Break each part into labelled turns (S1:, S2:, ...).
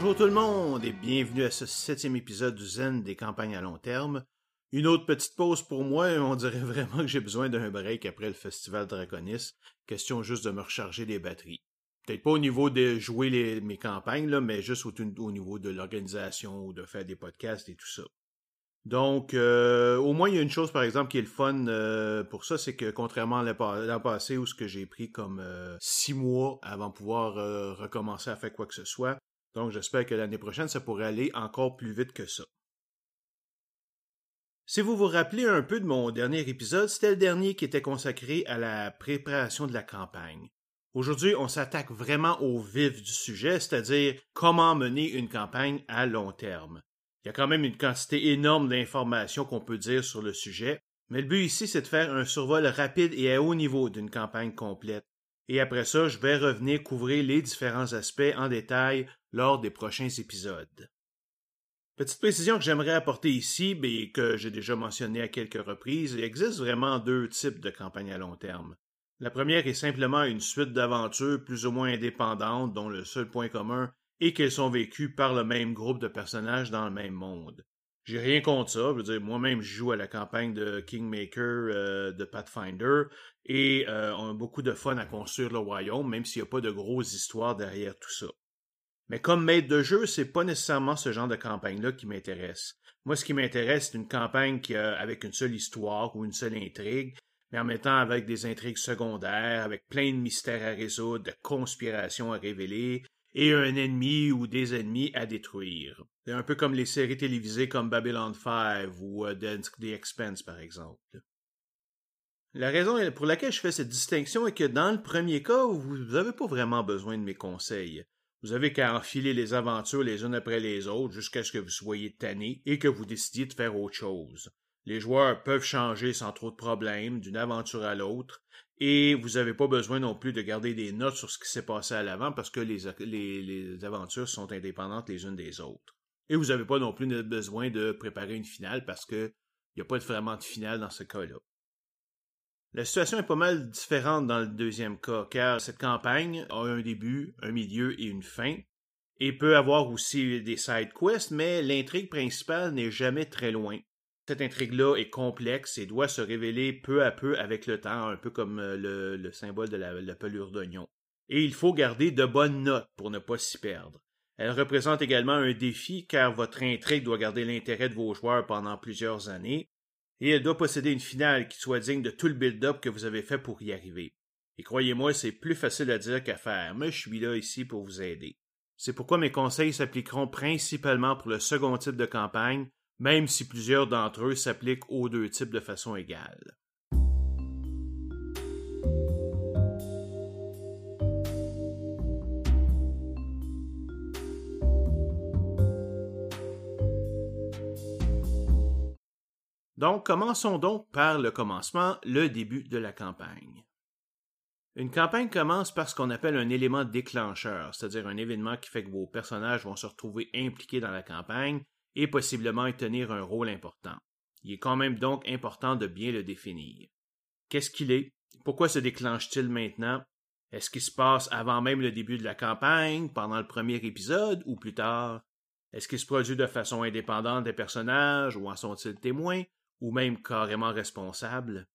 S1: bonjour tout le monde et bienvenue à ce septième épisode du Zen des campagnes à long terme. Une autre petite pause pour moi, on dirait vraiment que j'ai besoin d'un break après le festival Draconis. Question juste de me recharger les batteries. Peut-être pas au niveau de jouer mes campagnes, là, mais juste au, niveau de l'organisation ou de faire des podcasts et tout ça. Donc, euh, au moins, il y a une chose, par exemple, qui est le fun euh, pour ça, c'est que contrairement à l'an passé où ce que j'ai pris comme euh, six mois avant de pouvoir recommencer à faire quoi que ce soit, donc j'espère que l'année prochaine, ça pourrait aller encore plus vite que ça. Si vous vous rappelez un peu de mon dernier épisode, c'était le dernier qui était consacré à la préparation de la campagne. Aujourd'hui, on s'attaque vraiment au vif du sujet, c'est-à-dire comment mener une campagne à long terme. Il y a quand même une quantité énorme d'informations qu'on peut dire sur le sujet, mais le but ici, c'est de faire un survol rapide et à haut niveau d'une campagne complète. Et après ça, je vais revenir couvrir les différents aspects en détail lors des prochains épisodes. Petite précision que j'aimerais apporter ici, mais que j'ai déjà mentionné à quelques reprises, il existe vraiment deux types de campagnes à long terme. La première est simplement une suite d'aventures plus ou moins indépendantes dont le seul point commun est qu'elles sont vécues par le même groupe de personnages dans le même monde. J'ai rien contre ça. Je veux dire, moi-même, je joue à la campagne de Kingmaker euh, de Pathfinder et euh, on a beaucoup de fun à construire le royaume, même s'il n'y a pas de grosses histoires derrière tout ça. Mais comme maître de jeu, c'est pas nécessairement ce genre de campagne-là qui m'intéresse. Moi, ce qui m'intéresse, c'est une campagne qui avec une seule histoire ou une seule intrigue, mais en mettant avec des intrigues secondaires, avec plein de mystères à résoudre, de conspirations à révéler, et un ennemi ou des ennemis à détruire. C'est un peu comme les séries télévisées comme Babylon 5 ou euh, The Expense, par exemple. La raison pour laquelle je fais cette distinction est que dans le premier cas, vous n'avez pas vraiment besoin de mes conseils. Vous avez qu'à enfiler les aventures les unes après les autres jusqu'à ce que vous soyez tanné et que vous décidiez de faire autre chose. Les joueurs peuvent changer sans trop de problèmes d'une aventure à l'autre, et vous n'avez pas besoin non plus de garder des notes sur ce qui s'est passé à l'avant parce que les, les, aventures sont indépendantes les unes des autres. Et vous n'avez pas non plus besoin de préparer une finale parce qu'il n'y a pas vraiment de finale dans ce cas-là. La situation est pas mal différente dans le deuxième cas, car cette campagne a un début, un milieu et une fin, et peut avoir aussi des side quests, mais l'intrigue principale n'est jamais très loin. Cette intrigue-là est complexe et doit se révéler peu à peu avec le temps, un peu comme euh, le, symbole de la, pelure d'oignon. Et il faut garder de bonnes notes pour ne pas s'y perdre. Elle représente également un défi car votre intrigue doit garder l'intérêt de vos joueurs pendant plusieurs années, et elle doit posséder une finale qui soit digne de tout le build-up que vous avez fait pour y arriver. Et croyez-moi, c'est plus facile à dire qu'à faire, mais je suis là ici pour vous aider. C'est pourquoi mes conseils s'appliqueront principalement pour le second type de campagne, même si plusieurs d'entre eux s'appliquent aux deux types de façon égale. Donc, commençons donc par le commencement, le début de la campagne. Une campagne commence par ce qu'on appelle un élément déclencheur, c'est-à-dire un événement qui fait que vos personnages vont se retrouver impliqués dans la campagne et possiblement y tenir un rôle important. Il est quand même donc important de bien le définir. Qu'est-ce qu'il est? Pourquoi se déclenche-t-il maintenant? Est-ce qu'il se passe avant même le début de la campagne, pendant le premier épisode ou plus tard? Est-ce qu'il se produit de façon indépendante des personnages ou en sont-ils témoins? Ou même carrément responsables?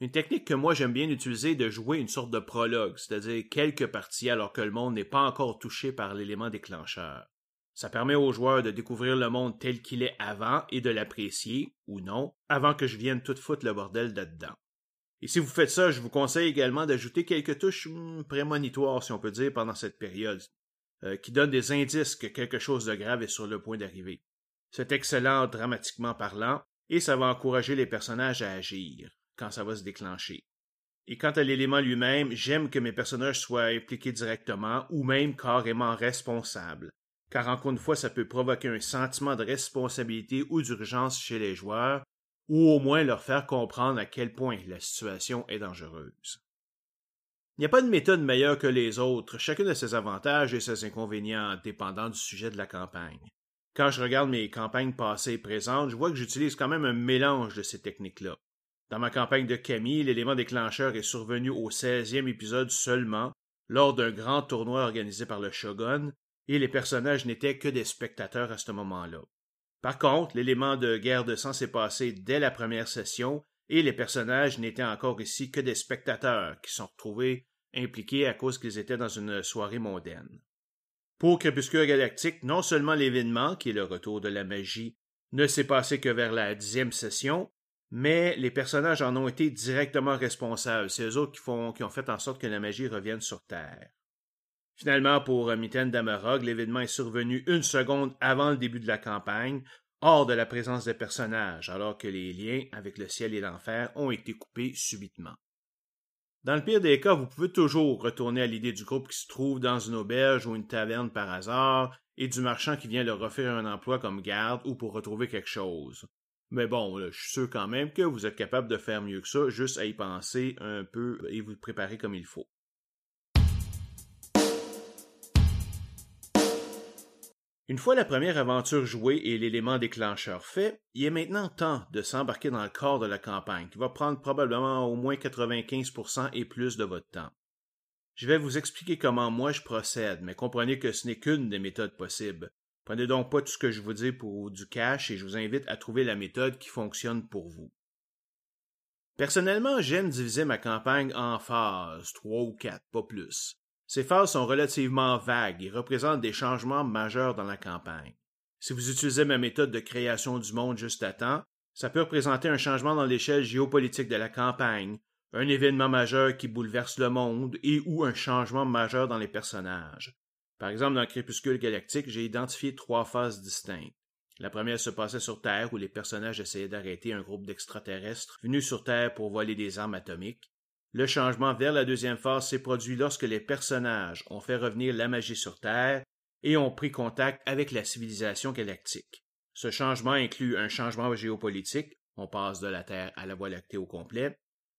S1: Une technique que moi j'aime bien utiliser est de jouer une sorte de prologue, c'est-à-dire quelques parties alors que le monde n'est pas encore touché par l'élément déclencheur. Ça permet aux joueurs de découvrir le monde tel qu'il est avant et de l'apprécier, ou non, avant que je vienne tout foutre le bordel dedans. Et si vous faites ça, je vous conseille également d'ajouter quelques touches hmm, prémonitoires, si on peut dire, pendant cette période, euh, qui donnent des indices que quelque chose de grave est sur le point d'arriver. C'est excellent dramatiquement parlant, et ça va encourager les personnages à agir, quand ça va se déclencher. Et quant à l'élément lui-même, j'aime que mes personnages soient impliqués directement ou même carrément responsables car encore une fois, ça peut provoquer un sentiment de responsabilité ou d'urgence chez les joueurs, ou au moins leur faire comprendre à quel point la situation est dangereuse. Il n'y a pas de méthode meilleure que les autres, chacun de ses avantages et ses inconvénients dépendant du sujet de la campagne. Quand je regarde mes campagnes passées et présentes, je vois que j'utilise quand même un mélange de ces techniques-là. Dans ma campagne de Camille, l'élément déclencheur est survenu au 16e épisode seulement, lors d'un grand tournoi organisé par le Shogun, et les personnages n'étaient que des spectateurs à ce moment-là. Par contre, l'élément de guerre de sang s'est passé dès la première session, et les personnages n'étaient encore ici que des spectateurs qui sont retrouvés impliqués à cause qu'ils étaient dans une soirée mondaine. Pour Crépuscule Galactique, non seulement l'événement, qui est le retour de la magie, ne s'est passé que vers la dixième session, mais les personnages en ont été directement responsables. C'est eux autres qui, ont fait en sorte que la magie revienne sur Terre. Finalement, pour Mitten Damarog, l'événement est survenu une seconde avant le début de la campagne, hors de la présence des personnages, alors que les liens avec le ciel et l'enfer ont été coupés subitement. Dans le pire des cas, vous pouvez toujours retourner à l'idée du groupe qui se trouve dans une auberge ou une taverne par hasard et du marchand qui vient leur offrir un emploi comme garde ou pour retrouver quelque chose. Mais bon, je suis sûr quand même que vous êtes capable de faire mieux que ça, juste à y penser un peu et vous préparer comme il faut. Une fois la première aventure jouée et l'élément déclencheur fait, il est maintenant temps de s'embarquer dans le corps de la campagne, qui va prendre probablement au moins 95% et plus de votre temps. Je vais vous expliquer comment moi je procède, mais comprenez que ce n'est qu'une des méthodes possibles. Prenez donc pas tout ce que je vous dis pour du cash et je vous invite à trouver la méthode qui fonctionne pour vous. Personnellement, j'aime diviser ma campagne en phases, trois ou quatre, pas plus. Ces phases sont relativement vagues et représentent des changements majeurs dans la campagne. Si vous utilisez ma méthode de création du monde juste à temps, ça peut représenter un changement dans l'échelle géopolitique de la campagne, un événement majeur qui bouleverse le monde et ou un changement majeur dans les personnages. Par exemple, dans Crépuscule Galactique, j'ai identifié trois phases distinctes. La première se passait sur Terre où les personnages essayaient d'arrêter un groupe d'extraterrestres venus sur Terre pour voler des armes atomiques. Le changement vers la deuxième phase s'est produit lorsque les personnages ont fait revenir la magie sur Terre et ont pris contact avec la civilisation galactique. Ce changement inclut un changement géopolitique, on passe de la Terre à la Voie lactée au complet,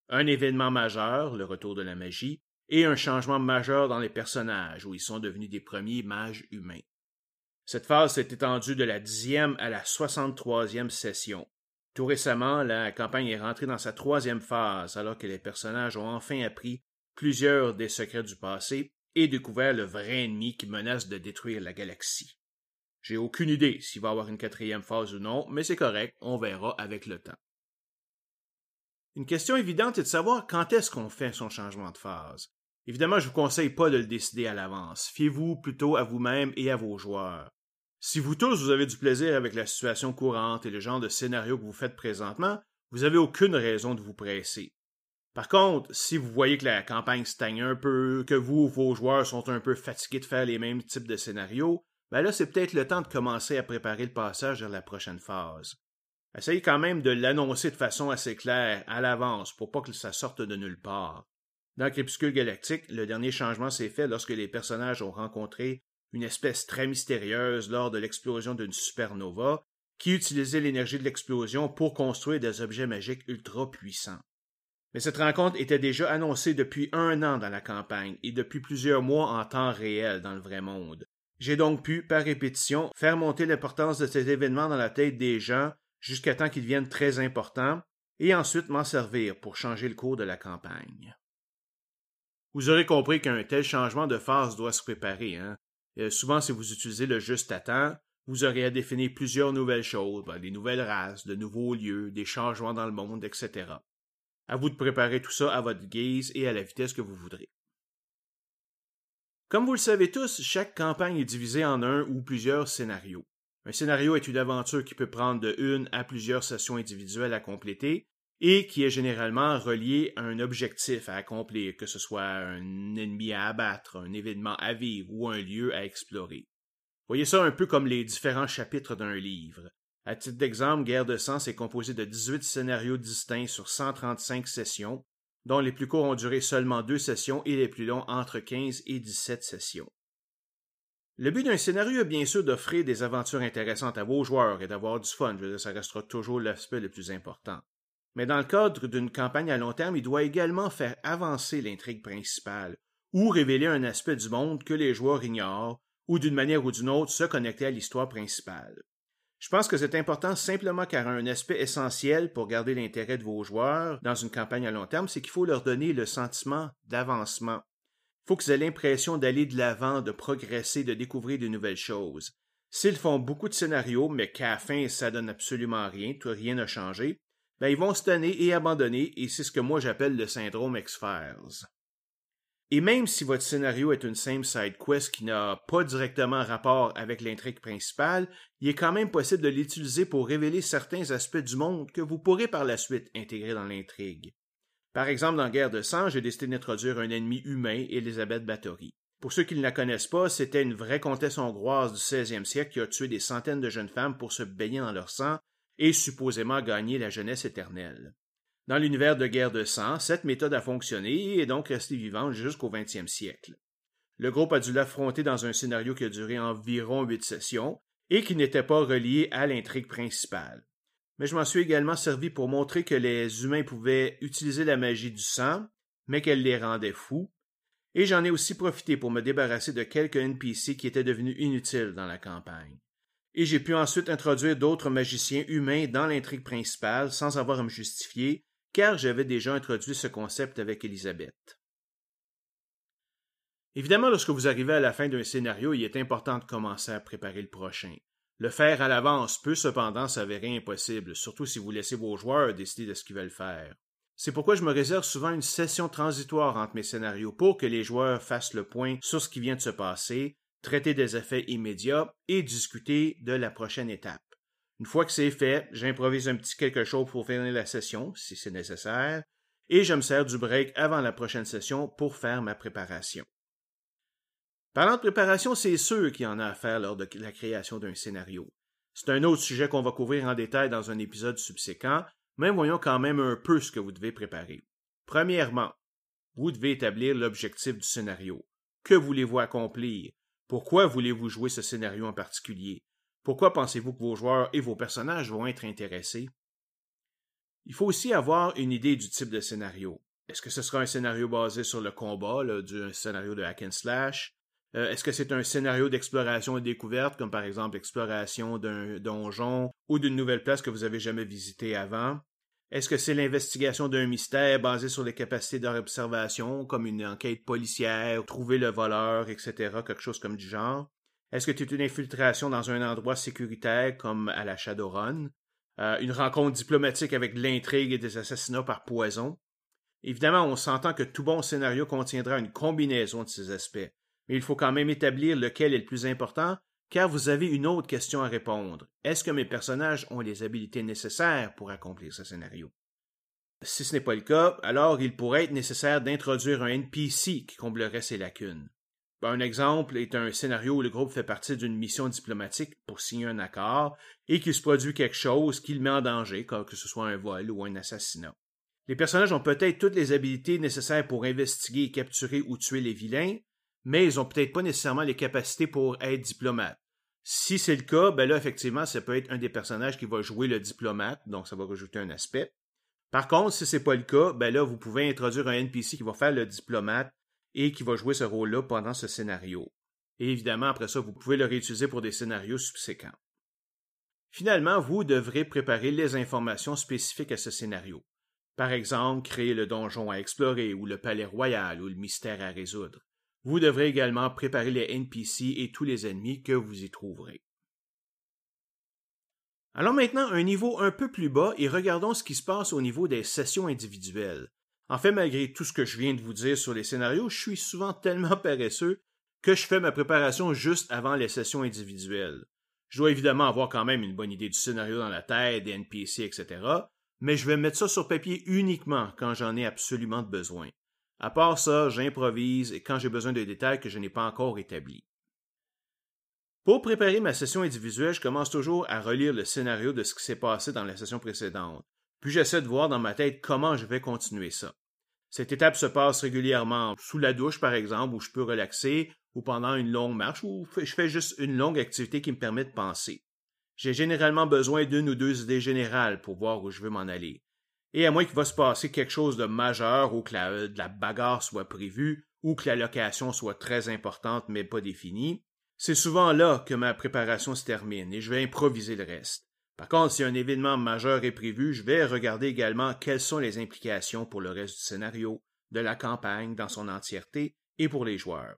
S1: un événement majeur, le retour de la magie, et un changement majeur dans les personnages, où ils sont devenus des premiers mages humains. Cette phase s'est étendue de la dixième à la soixante-troisième session, tout récemment, la campagne est rentrée dans sa troisième phase, alors que les personnages ont enfin appris plusieurs des secrets du passé et découvert le vrai ennemi qui menace de détruire la galaxie. J'ai aucune idée s'il va y avoir une quatrième phase ou non, mais c'est correct, on verra avec le temps. Une question évidente est de savoir quand est-ce qu'on fait son changement de phase. Évidemment, je vous conseille pas de le décider à l'avance. Fiez-vous plutôt à vous-même et à vos joueurs. Si vous tous vous avez du plaisir avec la situation courante et le genre de scénario que vous faites présentement, vous n'avez aucune raison de vous presser. Par contre, si vous voyez que la campagne stagne un peu, que vous ou vos joueurs sont un peu fatigués de faire les mêmes types de scénarios, ben là c'est peut-être le temps de commencer à préparer le passage vers la prochaine phase. Essayez quand même de l'annoncer de façon assez claire, à l'avance, pour pas que ça sorte de nulle part. Dans Crépuscule Galactique, le dernier changement s'est fait lorsque les personnages ont rencontré une espèce très mystérieuse lors de l'explosion d'une supernova, qui utilisait l'énergie de l'explosion pour construire des objets magiques ultra puissants. Mais cette rencontre était déjà annoncée depuis un an dans la campagne et depuis plusieurs mois en temps réel dans le vrai monde. J'ai donc pu, par répétition, faire monter l'importance de cet événement dans la tête des gens jusqu'à temps qu'il devienne très important, et ensuite m'en servir pour changer le cours de la campagne. Vous aurez compris qu'un tel changement de phase doit se préparer, hein? Euh, souvent, si vous utilisez le juste à temps, vous aurez à définir plusieurs nouvelles choses, ben, des nouvelles races, de nouveaux lieux, des changements dans le monde, etc. À vous de préparer tout ça à votre guise et à la vitesse que vous voudrez. Comme vous le savez tous, chaque campagne est divisée en un ou plusieurs scénarios. Un scénario est une aventure qui peut prendre de une à plusieurs sessions individuelles à compléter, et qui est généralement relié à un objectif à accomplir, que ce soit un ennemi à abattre, un événement à vivre ou un lieu à explorer. Voyez ça un peu comme les différents chapitres d'un livre. À titre d'exemple, Guerre de Sens est composé de 18 scénarios distincts sur 135 sessions, dont les plus courts ont duré seulement deux sessions et les plus longs entre 15 et 17 sessions. Le but d'un scénario est bien sûr d'offrir des aventures intéressantes à vos joueurs et d'avoir du fun, ça restera toujours l'aspect le plus important. Mais dans le cadre d'une campagne à long terme, il doit également faire avancer l'intrigue principale, ou révéler un aspect du monde que les joueurs ignorent, ou d'une manière ou d'une autre se connecter à l'histoire principale. Je pense que c'est important simplement car un aspect essentiel pour garder l'intérêt de vos joueurs dans une campagne à long terme, c'est qu'il faut leur donner le sentiment d'avancement. faut qu'ils aient l'impression d'aller de l'avant, de progresser, de découvrir de nouvelles choses. S'ils font beaucoup de scénarios, mais qu'à la fin, ça donne absolument rien, tout rien n'a changé, ben ils vont se et abandonner, et c'est ce que moi j'appelle le syndrome X-Files. Et même si votre scénario est une simple side quest qui n'a pas directement rapport avec l'intrigue principale, il est quand même possible de l'utiliser pour révéler certains aspects du monde que vous pourrez par la suite intégrer dans l'intrigue. Par exemple, dans Guerre de sang, j'ai décidé d'introduire un ennemi humain, Elisabeth Bathory. Pour ceux qui ne la connaissent pas, c'était une vraie comtesse hongroise du 16e siècle qui a tué des centaines de jeunes femmes pour se baigner dans leur sang et supposément gagner la jeunesse éternelle. Dans l'univers de Guerre de sang, cette méthode a fonctionné et est donc restée vivante jusqu'au 20e siècle. Le groupe a dû l'affronter dans un scénario qui a duré environ huit sessions et qui n'était pas relié à l'intrigue principale mais je m'en suis également servi pour montrer que les humains pouvaient utiliser la magie du sang, mais qu'elle les rendait fous, et j'en ai aussi profité pour me débarrasser de quelques NPC qui étaient devenus inutiles dans la campagne. Et j'ai pu ensuite introduire d'autres magiciens humains dans l'intrigue principale sans avoir à me justifier, car j'avais déjà introduit ce concept avec Elisabeth. Évidemment, lorsque vous arrivez à la fin d'un scénario, il est important de commencer à préparer le prochain. Le faire à l'avance peut cependant s'avérer impossible, surtout si vous laissez vos joueurs décider de ce qu'ils veulent faire. C'est pourquoi je me réserve souvent une session transitoire entre mes scénarios pour que les joueurs fassent le point sur ce qui vient de se passer, traiter des effets immédiats et discuter de la prochaine étape. Une fois que c'est fait, j'improvise un petit quelque chose pour finir la session, si c'est nécessaire, et je me sers du break avant la prochaine session pour faire ma préparation. Parlant de préparation, c'est sûr qu'il y en a à faire lors de la création d'un scénario. C'est un autre sujet qu'on va couvrir en détail dans un épisode subséquent, mais voyons quand même un peu ce que vous devez préparer. Premièrement, vous devez établir l'objectif du scénario. Que voulez-vous accomplir? Pourquoi voulez-vous jouer ce scénario en particulier? Pourquoi pensez-vous que vos joueurs et vos personnages vont être intéressés? Il faut aussi avoir une idée du type de scénario. Est-ce que ce sera un scénario basé sur le combat, scénario de hack and slash? Euh, est-ce que c'est un scénario d'exploration et découverte, comme par exemple l'exploration d'un donjon ou d'une nouvelle place que vous avez jamais visitée avant? Est-ce que c'est l'investigation d'un mystère basé sur les capacités d'observation, comme une enquête policière, trouver le voleur, etc., quelque chose comme du genre? Est-ce que c'est une infiltration dans un endroit sécuritaire, comme à la Shadowrun? Euh, une rencontre diplomatique avec l'intrigue et des assassinats par poison? Évidemment, on s'entend que tout bon scénario contiendra une combinaison de ces aspects mais il faut quand même établir lequel est le plus important, car vous avez une autre question à répondre. Est-ce que mes personnages ont les habiletés nécessaires pour accomplir ce scénario? Si ce n'est pas le cas, alors il pourrait être nécessaire d'introduire un NPC qui comblerait ces lacunes. Un exemple est un scénario où le groupe fait partie d'une mission diplomatique pour signer un accord et qu'il se produit quelque chose qui le met en danger, que ce soit un vol ou un assassinat. Les personnages ont peut-être toutes les habiletés nécessaires pour investiguer, capturer ou tuer les vilains, mais ils ont peut-être pas nécessairement les capacités pour être diplomate. Si c'est le cas, ben là, effectivement, ça peut être un des personnages qui va jouer le diplomate, donc ça va rajouter un aspect. Par contre, si c'est pas le cas, ben là, vous pouvez introduire un NPC qui va faire le diplomate et qui va jouer ce rôle-là pendant ce scénario. Et évidemment, après ça, vous pouvez le réutiliser pour des scénarios subséquents. Finalement, vous devrez préparer les informations spécifiques à ce scénario. Par exemple, créer le donjon à explorer ou le palais royal ou le mystère à résoudre. Vous devrez également préparer les NPC et tous les ennemis que vous y trouverez. Alors maintenant, un niveau un peu plus bas et regardons ce qui se passe au niveau des sessions individuelles. En fait, malgré tout ce que je viens de vous dire sur les scénarios, je suis souvent tellement paresseux que je fais ma préparation juste avant les sessions individuelles. Je dois évidemment avoir quand même une bonne idée du scénario dans la tête, des NPC, etc., mais je vais mettre ça sur papier uniquement quand j'en ai absolument besoin. À part ça, j'improvise et quand j'ai besoin de détails que je n'ai pas encore établis. Pour préparer ma session individuelle, je commence toujours à relire le scénario de ce qui s'est passé dans la session précédente, puis j'essaie de voir dans ma tête comment je vais continuer ça. Cette étape se passe régulièrement sous la douche, par exemple, où je peux relaxer, ou pendant une longue marche, ou je fais juste une longue activité qui me permet de penser. J'ai généralement besoin d'une ou deux idées générales pour voir où je veux m'en aller. Et à moins qu'il va se passer quelque chose de majeur ou que la, de la bagarre soit prévue ou que la location soit très importante mais pas définie, c'est souvent là que ma préparation se termine et je vais improviser le reste. Par contre, si un événement majeur est prévu, je vais regarder également quelles sont les implications pour le reste du scénario, de la campagne dans son entièreté et pour les joueurs.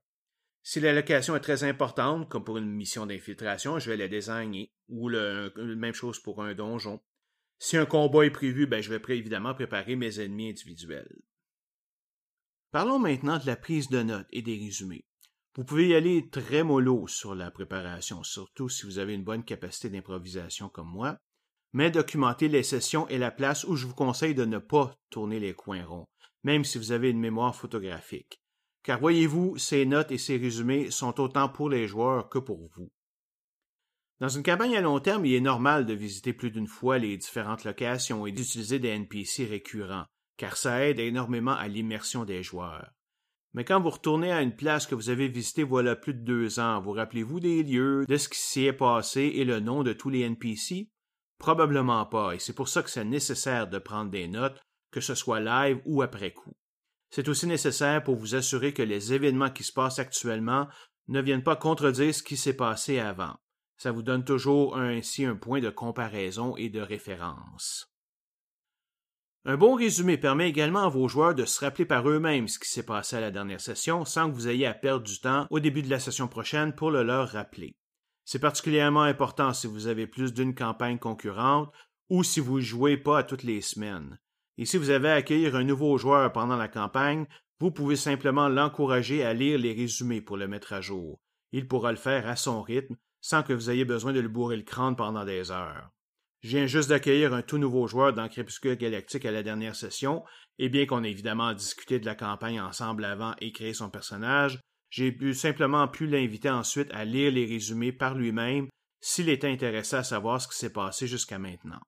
S1: Si la location est très importante, comme pour une mission d'infiltration, je vais la désigner, ou la même chose pour un donjon. Si un combat est prévu, ben, je vais évidemment préparer mes ennemis individuels. Parlons maintenant de la prise de notes et des résumés. Vous pouvez y aller très mollo sur la préparation, surtout si vous avez une bonne capacité d'improvisation comme moi, mais documentez les sessions et la place où je vous conseille de ne pas tourner les coins ronds, même si vous avez une mémoire photographique car voyez-vous, ces notes et ces résumés sont autant pour les joueurs que pour vous. Dans une campagne à long terme, il est normal de visiter plus d'une fois les différentes locations et d'utiliser des NPC récurrents, car ça aide énormément à l'immersion des joueurs. Mais quand vous retournez à une place que vous avez visitée voilà plus de deux ans, vous rappelez-vous des lieux, de ce qui s'y est passé et le nom de tous les NPC? Probablement pas, et c'est pour ça que c'est nécessaire de prendre des notes, que ce soit live ou après coup. C'est aussi nécessaire pour vous assurer que les événements qui se passent actuellement ne viennent pas contredire ce qui s'est passé avant. Ça vous donne toujours ainsi un point de comparaison et de référence. Un bon résumé permet également à vos joueurs de se rappeler par eux-mêmes ce qui s'est passé à la dernière session sans que vous ayez à perdre du temps au début de la session prochaine pour le leur rappeler. C'est particulièrement important si vous avez plus d'une campagne concurrente ou si vous jouez pas à toutes les semaines. Et si vous avez à accueillir un nouveau joueur pendant la campagne, vous pouvez simplement l'encourager à lire les résumés pour le mettre à jour. Il pourra le faire à son rythme, sans que vous ayez besoin de le bourrer le crâne pendant des heures. Je viens juste d'accueillir un tout nouveau joueur dans Crépuscule Galactique à la dernière session, et bien qu'on ait évidemment discuté de la campagne ensemble avant et créé son personnage, j'ai pu simplement pu l'inviter ensuite à lire les résumés par lui-même s'il était intéressé à savoir ce qui s'est passé jusqu'à maintenant.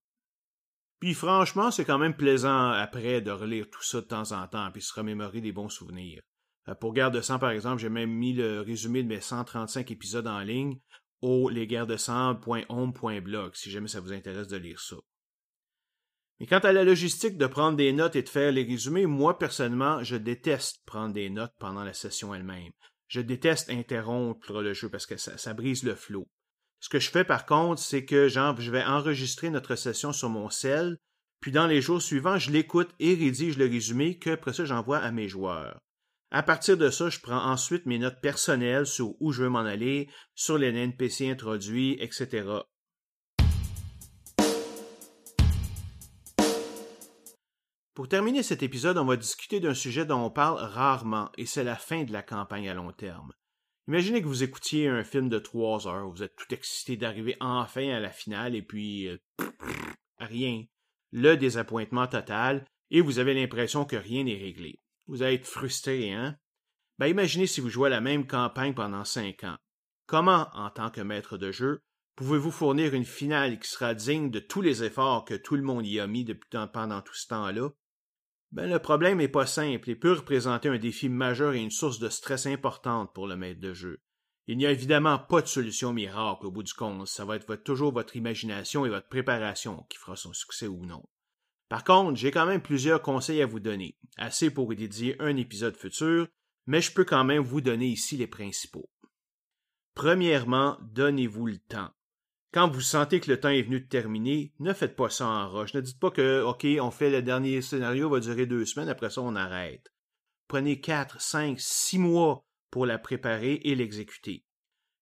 S1: Puis franchement, c'est quand même plaisant après de relire tout ça de temps en temps, puis se remémorer des bons souvenirs. Euh, pour Guerre de sang, par exemple, j'ai même mis le résumé de mes 135 épisodes en ligne au si jamais ça vous intéresse de lire ça. Mais quant à la logistique de prendre des notes et de faire les résumés, moi personnellement, je déteste prendre des notes pendant la session elle-même. Je déteste interrompre le jeu parce que ça, brise le flot. Ce que je fais par contre, c'est que je vais enregistrer notre session sur mon cell, puis dans les jours suivants, je l'écoute et rédige le résumé que après ça j'envoie à mes joueurs. À partir de ça, je prends ensuite mes notes personnelles sur où je veux m'en aller, sur les NPC introduits, etc. Pour terminer cet épisode, on va discuter d'un sujet dont on parle rarement, et c'est la fin de la campagne à long terme. Imaginez que vous écoutiez un film de trois heures, vous êtes tout excité d'arriver enfin à la finale et puis euh, rien. Le désappointement total et vous avez l'impression que rien n'est réglé. Vous allez frustré, hein? Ben imaginez si vous jouez la même campagne pendant cinq ans. Comment, en tant que maître de jeu, pouvez-vous fournir une finale qui sera digne de tous les efforts que tout le monde y a mis depuis, pendant tout ce temps-là? Ben, le problème n'est pas simple et peut représenter un défi majeur et une source de stress importante pour le maître de jeu. Il n'y a évidemment pas de solution miracle au bout du compte, ça va être toujours votre imagination et votre préparation qui fera son succès ou non. Par contre, j'ai quand même plusieurs conseils à vous donner, assez pour y dédier un épisode futur, mais je peux quand même vous donner ici les principaux. Premièrement, donnez-vous le temps. Quand vous sentez que le temps est venu de terminer, ne faites pas ça en roche. Ne dites pas que, OK, on fait le dernier scénario, va durer deux semaines, après ça, on arrête. Prenez quatre, cinq, six mois pour la préparer et l'exécuter.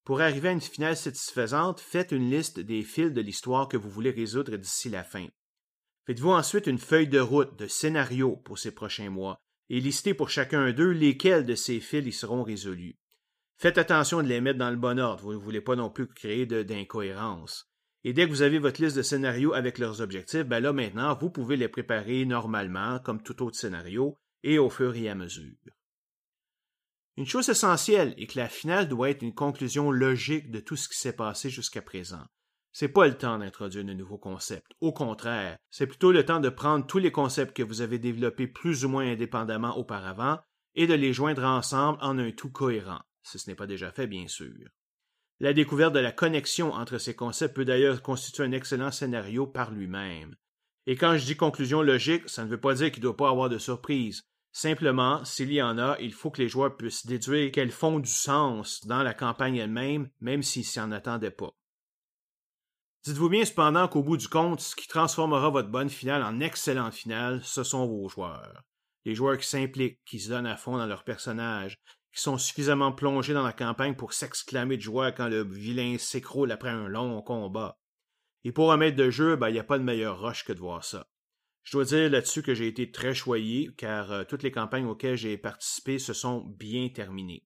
S1: Pour arriver à une finale satisfaisante, faites une liste des fils de l'histoire que vous voulez résoudre d'ici la fin. Faites-vous ensuite une feuille de route de scénario pour ces prochains mois et listez pour chacun d'eux lesquels de ces fils y seront résolus. Faites attention de les mettre dans le bon ordre, vous ne voulez pas non plus créer d'incohérences. Et dès que vous avez votre liste de scénarios avec leurs objectifs, ben là maintenant, vous pouvez les préparer normalement, comme tout autre scénario, et au fur et à mesure. Une chose essentielle est que la finale doit être une conclusion logique de tout ce qui s'est passé jusqu'à présent. C'est pas le temps d'introduire de nouveaux concepts. Au contraire, c'est plutôt le temps de prendre tous les concepts que vous avez développés plus ou moins indépendamment auparavant et de les joindre ensemble en un tout cohérent si ce n'est pas déjà fait, bien sûr. La découverte de la connexion entre ces concepts peut d'ailleurs constituer un excellent scénario par lui-même. Et quand je dis conclusion logique, ça ne veut pas dire qu'il ne doit pas avoir de surprise. Simplement, s'il y en a, il faut que les joueurs puissent déduire qu'elles font du sens dans la campagne elle-même, même s'ils s'y en attendaient pas. Dites-vous bien cependant qu'au bout du compte, ce qui transformera votre bonne finale en excellente finale, ce sont vos joueurs. Les joueurs qui s'impliquent, qui se donnent à fond dans leur personnage, qui sont suffisamment plongés dans la campagne pour s'exclamer de joie quand le vilain s'écroule après un long combat. Et pour un maître de jeu, il ben, n'y a pas de meilleur rush que de voir ça. Je dois dire là-dessus que j'ai été très choyé, car euh, toutes les campagnes auxquelles j'ai participé se sont bien terminées.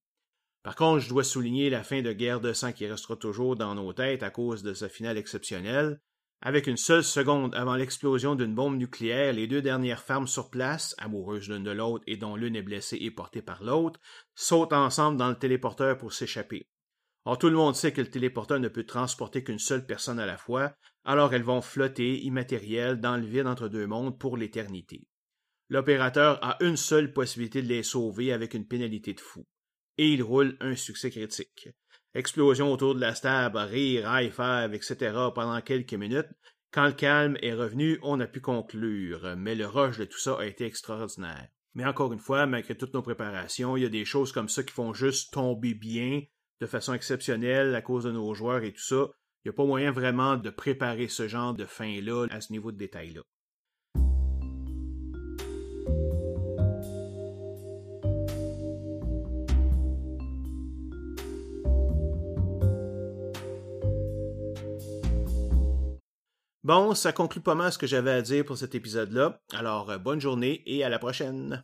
S1: Par contre, je dois souligner la fin de Guerre de sang qui restera toujours dans nos têtes à cause de ce final exceptionnel. Avec une seule seconde avant l'explosion d'une bombe nucléaire, les deux dernières femmes sur place, amoureuses l'une de l'autre et dont l'une est blessée et portée par l'autre, sautent ensemble dans le téléporteur pour s'échapper. Or, tout le monde sait que le téléporteur ne peut transporter qu'une seule personne à la fois, alors elles vont flotter, immatérielles, dans le vide entre deux mondes pour l'éternité. L'opérateur a une seule possibilité de les sauver avec une pénalité de fou. Et il roule un succès critique. Explosion autour de la stable, rire, high five, etc. pendant quelques minutes. Quand le calme est revenu, on a pu conclure, mais le rush de tout ça a été extraordinaire. Mais encore une fois, malgré toutes nos préparations, il y a des choses comme ça qui font juste tomber bien, de façon exceptionnelle à cause de nos joueurs et tout ça. Il n'y a pas moyen vraiment de préparer ce genre de fin-là à ce niveau de détail-là. Bon, ça conclut pas mal ce que j'avais à dire pour cet épisode-là. Alors, euh, bonne journée et à la prochaine.